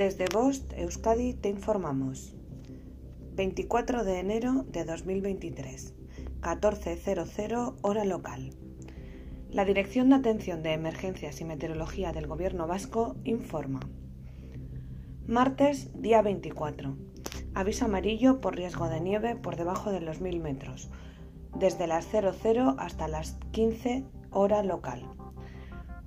Desde Bost, Euskadi, te informamos. 24 de enero de 2023, 14.00 hora local. La Dirección de Atención de Emergencias y Meteorología del Gobierno Vasco informa. Martes, día 24. Aviso amarillo por riesgo de nieve por debajo de los 1000 metros, desde las 00 hasta las 15 hora local.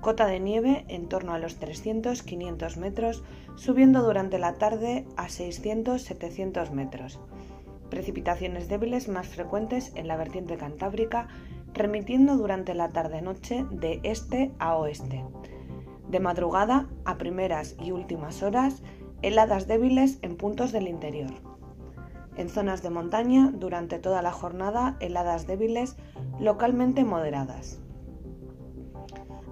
Cota de nieve en torno a los 300-500 metros, subiendo durante la tarde a 600-700 metros. Precipitaciones débiles más frecuentes en la vertiente cantábrica, remitiendo durante la tarde-noche de este a oeste. De madrugada a primeras y últimas horas, heladas débiles en puntos del interior. En zonas de montaña, durante toda la jornada, heladas débiles localmente moderadas.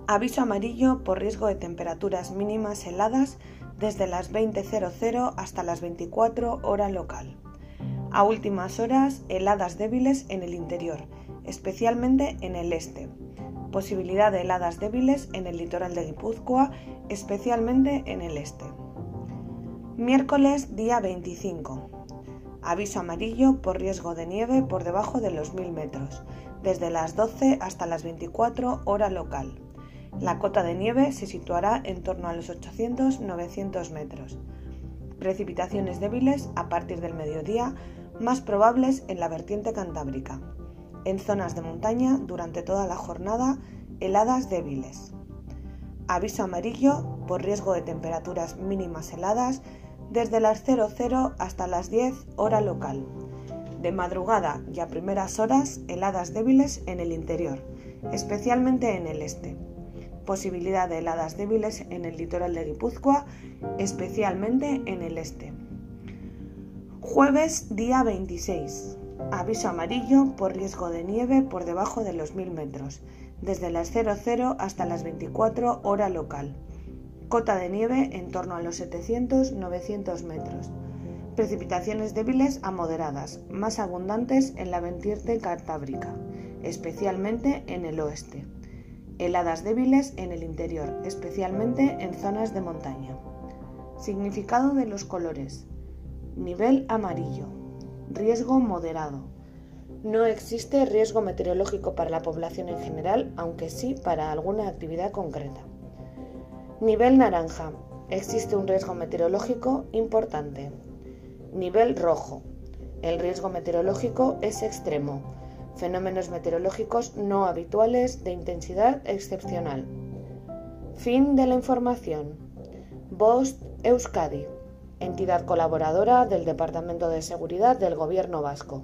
Aviso amarillo por riesgo de temperaturas mínimas heladas desde las 20.00 hasta las 24 hora local. A últimas horas, heladas débiles en el interior, especialmente en el este. Posibilidad de heladas débiles en el litoral de Guipúzcoa, especialmente en el este. Miércoles día 25. Aviso amarillo por riesgo de nieve por debajo de los 1000 metros, desde las 12 hasta las 24 hora local. La cota de nieve se situará en torno a los 800-900 metros. Precipitaciones débiles a partir del mediodía, más probables en la vertiente cantábrica. En zonas de montaña, durante toda la jornada, heladas débiles. Aviso amarillo por riesgo de temperaturas mínimas heladas desde las 00 hasta las 10 hora local. De madrugada y a primeras horas, heladas débiles en el interior, especialmente en el este posibilidad de heladas débiles en el litoral de Guipúzcoa, especialmente en el este. Jueves día 26. Aviso amarillo por riesgo de nieve por debajo de los 1000 metros, desde las 00 hasta las 24 hora local. Cota de nieve en torno a los 700-900 metros. Precipitaciones débiles a moderadas, más abundantes en la vertiente cantábrica, especialmente en el oeste heladas débiles en el interior, especialmente en zonas de montaña. Significado de los colores. Nivel amarillo. Riesgo moderado. No existe riesgo meteorológico para la población en general, aunque sí para alguna actividad concreta. Nivel naranja. Existe un riesgo meteorológico importante. Nivel rojo. El riesgo meteorológico es extremo fenómenos meteorológicos no habituales de intensidad excepcional. Fin de la información. Bost Euskadi, entidad colaboradora del Departamento de Seguridad del Gobierno Vasco.